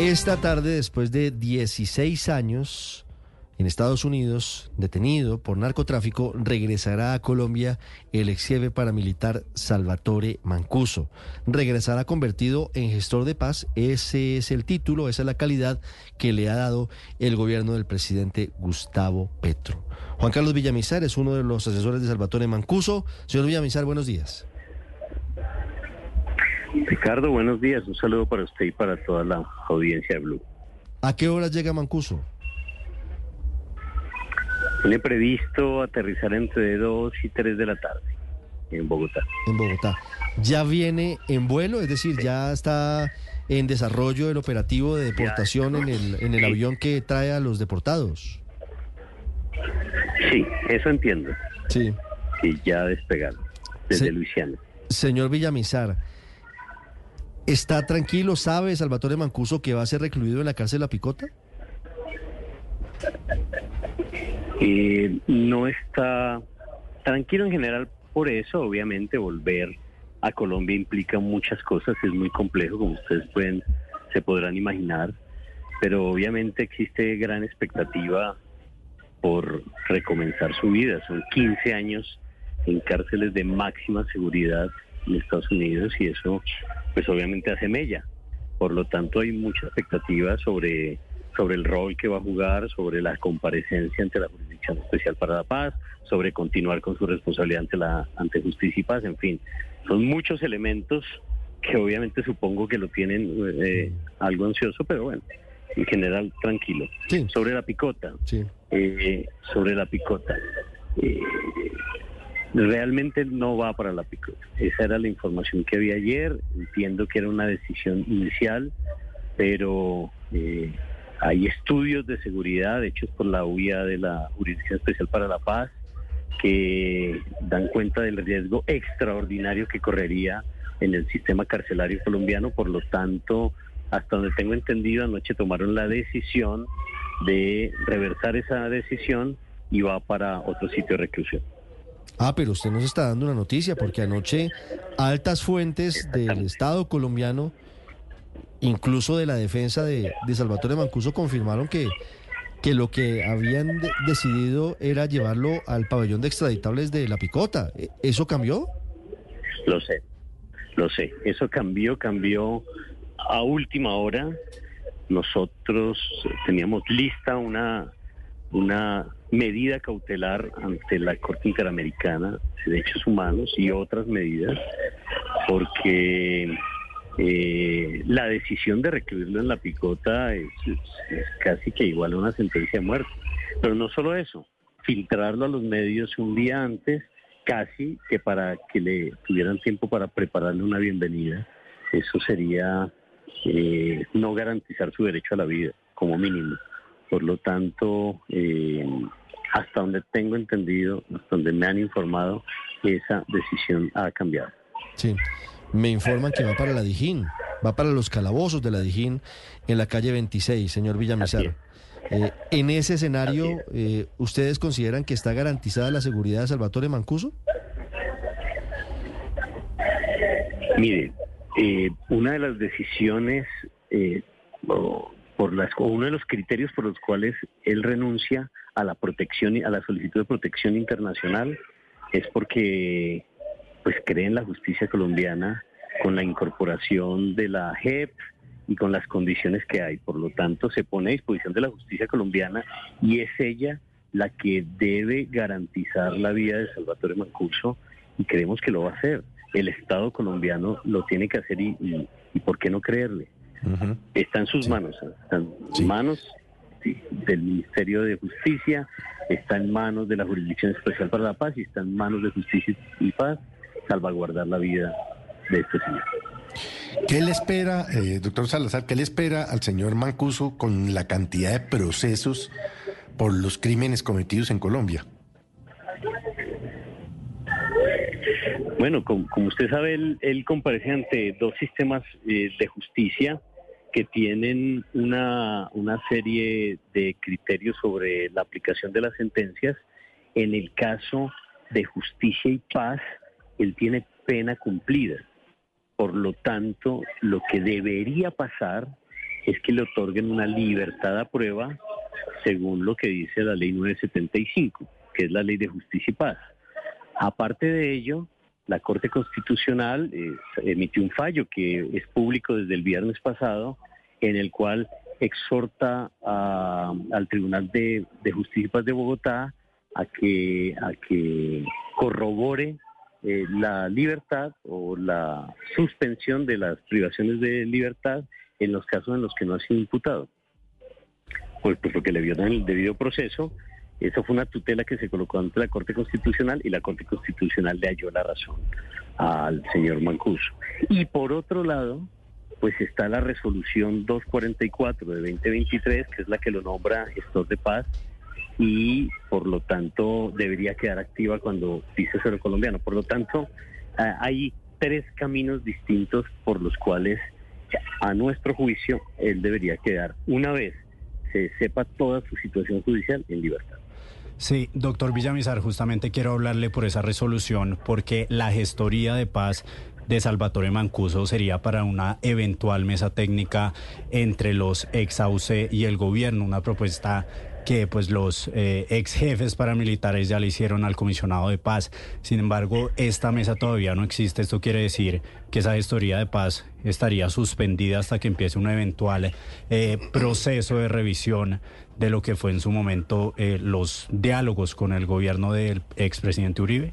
Esta tarde, después de 16 años en Estados Unidos, detenido por narcotráfico, regresará a Colombia el ex paramilitar Salvatore Mancuso. Regresará convertido en gestor de paz. Ese es el título, esa es la calidad que le ha dado el gobierno del presidente Gustavo Petro. Juan Carlos Villamizar es uno de los asesores de Salvatore Mancuso. Señor Villamizar, buenos días. Ricardo, buenos días. Un saludo para usted y para toda la audiencia de Blue. ¿A qué hora llega Mancuso? Tiene previsto aterrizar entre 2 y 3 de la tarde en Bogotá. En Bogotá. ¿Ya viene en vuelo? Es decir, ¿ya está en desarrollo el operativo de deportación en el, en el avión que trae a los deportados? Sí, eso entiendo. Sí. Que ya despegaron desde Se- Luisiana. Señor Villamizar, ¿está tranquilo? ¿Sabe Salvatore Mancuso que va a ser recluido en la cárcel La Picota? Eh, no está tranquilo en general por eso, obviamente volver a Colombia implica muchas cosas, es muy complejo como ustedes pueden se podrán imaginar, pero obviamente existe gran expectativa por recomenzar su vida. Son 15 años en cárceles de máxima seguridad en Estados Unidos y eso pues obviamente hace mella. Por lo tanto hay mucha expectativa sobre sobre el rol que va a jugar, sobre la comparecencia ante la Jurisdicción Especial para la Paz, sobre continuar con su responsabilidad ante la ante Justicia y Paz, en fin, son muchos elementos que obviamente supongo que lo tienen eh, algo ansioso, pero bueno, en general tranquilo. Sí. Sobre la picota, Sí. eh, sobre la picota. Eh, realmente no va para la picota. Esa era la información que había ayer. Entiendo que era una decisión inicial, pero eh, hay estudios de seguridad hechos por la UIA de la Jurisdicción Especial para la Paz que dan cuenta del riesgo extraordinario que correría en el sistema carcelario colombiano. Por lo tanto, hasta donde tengo entendido, anoche tomaron la decisión de reversar esa decisión y va para otro sitio de reclusión. Ah, pero usted nos está dando una noticia, porque anoche altas fuentes del Estado colombiano, incluso de la defensa de, de Salvatore Mancuso, confirmaron que, que lo que habían de- decidido era llevarlo al pabellón de extraditables de La Picota. ¿E- ¿Eso cambió? Lo sé, lo sé. Eso cambió, cambió a última hora. Nosotros teníamos lista una, una medida cautelar ante la Corte Interamericana de Derechos Humanos y otras medidas, porque eh, la decisión de recluirlo en la picota es, es- casi que igual a una sentencia de muerte. Pero no solo eso, filtrarlo a los medios un día antes, casi que para que le tuvieran tiempo para prepararle una bienvenida, eso sería eh, no garantizar su derecho a la vida, como mínimo. Por lo tanto, eh, hasta donde tengo entendido, hasta donde me han informado, esa decisión ha cambiado. Sí. Me informan que va para la Dijín, va para los calabozos de la Dijín en la calle 26, señor Villamizar. Eh, en ese escenario, eh, ¿ustedes consideran que está garantizada la seguridad de Salvatore Mancuso? Mire, eh, una de las decisiones eh, por las uno de los criterios por los cuales él renuncia a la protección a la solicitud de protección internacional es porque pues cree en la justicia colombiana con la incorporación de la JEP y con las condiciones que hay. Por lo tanto, se pone a disposición de la justicia colombiana y es ella la que debe garantizar la vida de Salvatore Mancuso y creemos que lo va a hacer. El Estado colombiano lo tiene que hacer y ¿por qué no creerle? Está en sus Sí. manos, ¿eh? está en Sí. manos del Ministerio de Justicia, está en manos de la Jurisdicción Especial para la Paz y está en manos de Justicia y Paz salvaguardar la vida de este señor. ¿Qué le espera, eh, doctor Salazar, qué le espera al señor Mancuso con la cantidad de procesos por los crímenes cometidos en Colombia? Bueno, como, como usted sabe, él, él comparece ante dos sistemas eh, de justicia que tienen una, una serie de criterios sobre la aplicación de las sentencias. En el caso de justicia y paz, él tiene pena cumplida. Por lo tanto, lo que debería pasar es que le otorguen una libertad a prueba según lo que dice la ley 975, que es la ley de justicia y paz. Aparte de ello, la Corte Constitucional eh, emitió un fallo que es público desde el viernes pasado, en el cual exhorta al Tribunal de, Justicia de Bogotá a que, a que corrobore eh, la libertad o la suspensión de las privaciones de libertad en los casos en los que no ha sido imputado. Pues porque le violan el debido proceso, esa fue una tutela que se colocó ante la Corte Constitucional y la Corte Constitucional le halló la razón al señor Mancuso. Y por otro lado, pues está la resolución 244 de 2023, que es la que lo nombra gestor de paz y por lo tanto debería quedar activa cuando dice ser colombiano. Por lo tanto, hay tres caminos distintos por los cuales, a nuestro juicio, él debería quedar una vez se sepa toda su situación judicial en libertad. Sí, doctor Villamizar, justamente quiero hablarle por esa resolución, porque la gestoría de paz de Salvatore Mancuso sería para una eventual mesa técnica entre los ex y el gobierno, una propuesta que pues los eh, ex jefes paramilitares ya le hicieron al comisionado de paz. Sin embargo, esta mesa todavía no existe. Esto quiere decir que esa historia de paz estaría suspendida hasta que empiece un eventual eh, proceso de revisión de lo que fue en su momento eh, los diálogos con el gobierno del expresidente Uribe.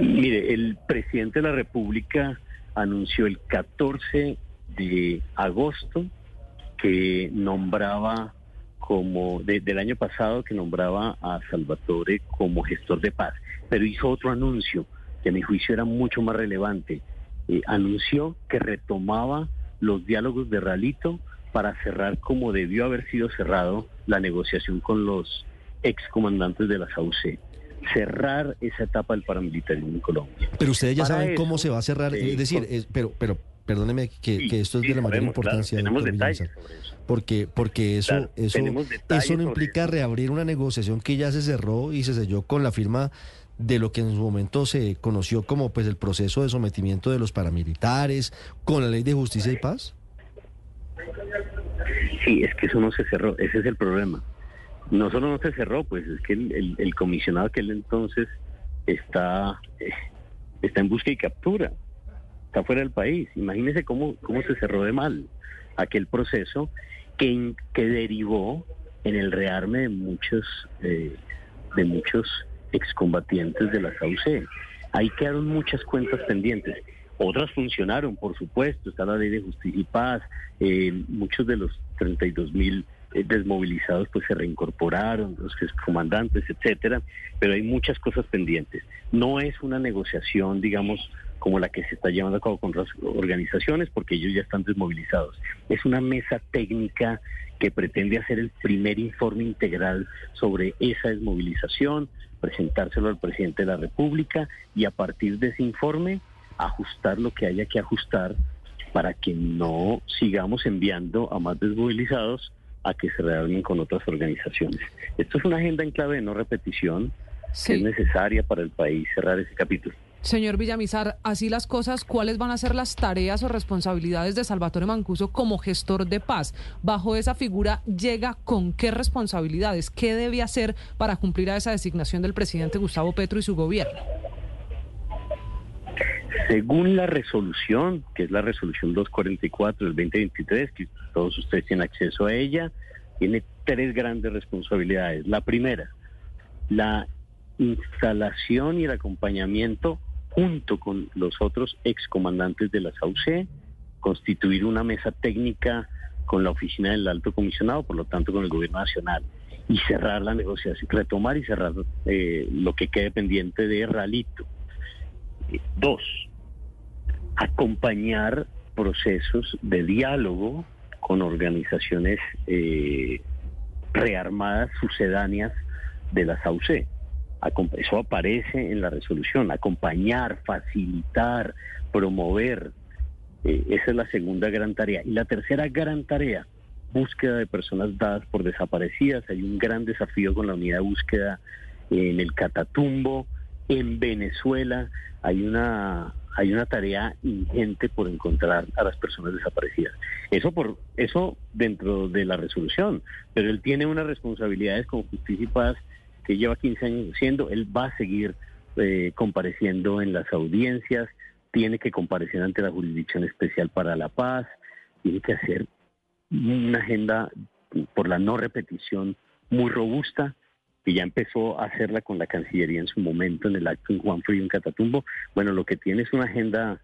mire, el presidente de la República anunció el 14 de agosto que nombraba como del año pasado que nombraba a Salvatore como gestor de paz, pero hizo otro anuncio que a mi juicio era mucho más relevante. Eh, anunció que retomaba los diálogos de Ralito para cerrar como debió haber sido cerrado la negociación con los excomandantes de la SAUC cerrar esa etapa del paramilitarismo en Colombia. Pero ustedes ya saben cómo se va a cerrar, es decir, pero, pero perdóneme que, esto es de la mayor importancia. tenemos detalles sobre eso. Porque, porque eso, eso, eso no implica reabrir una negociación que ya se cerró y se selló con la firma de lo que en su momento se conoció como pues el proceso de sometimiento de los paramilitares con la ley de justicia y paz. Sí, es que eso no se cerró, ese es el problema. No solo no se cerró, pues es que el, el, comisionado aquel entonces está, eh, está en busca y captura está fuera del país. Imagínese cómo, cómo se cerró de mal aquel proceso que, que derivó en el rearme de muchos, eh, de muchos excombatientes de la SAUC. Ahí quedaron muchas cuentas pendientes. Otras funcionaron, por supuesto, está la ley de justicia y paz, eh, muchos de los 32 mil desmovilizados pues se reincorporaron, los excomandantes, etcétera, pero hay muchas cosas pendientes. No es una negociación, digamos, como la que se está llevando a cabo con las organizaciones, porque ellos ya están desmovilizados. Es una mesa técnica que pretende hacer el primer informe integral sobre esa desmovilización, presentárselo al presidente de la República y a partir de ese informe ajustar lo que haya que ajustar para que no sigamos enviando a más desmovilizados a que se reúnan con otras organizaciones. Esto es una agenda en clave de no repetición que es necesaria para el país cerrar ese capítulo. Señor Villamizar, así las cosas, ¿cuáles van a ser las tareas o responsabilidades de Salvatore Mancuso como gestor de paz? Bajo esa figura, ¿llega con qué responsabilidades? ¿Qué debe hacer para cumplir a esa designación del presidente Gustavo Petro y su gobierno? Según la resolución, que es la resolución 244 del 2023, que todos ustedes tienen acceso a ella, tiene tres grandes responsabilidades. La primera, la instalación y el acompañamiento junto con los otros excomandantes de la SAUC, constituir una mesa técnica con la oficina del alto comisionado, por lo tanto con el gobierno nacional, y cerrar la negociación, retomar y cerrar eh, lo que quede pendiente de Ralito. Eh, dos, acompañar procesos de diálogo con organizaciones eh, rearmadas sucedáneas de la SAUC eso aparece en la resolución, acompañar, facilitar, promover. Eh, esa es la segunda gran tarea. Y la tercera gran tarea, búsqueda de personas dadas por desaparecidas. Hay un gran desafío con la unidad de búsqueda en el Catatumbo, en Venezuela. Hay una, hay una tarea ingente por encontrar a las personas desaparecidas. Eso por eso dentro de la resolución, pero él tiene unas responsabilidades con Justicia y Paz que lleva 15 años siendo, él va a seguir eh, compareciendo en las audiencias, tiene que comparecer ante la Jurisdicción Especial para la Paz, tiene que hacer una agenda por la no repetición muy robusta que ya empezó a hacerla con la Cancillería en su momento en el acto en Juan Frío en Catatumbo. Bueno, lo que tiene es una agenda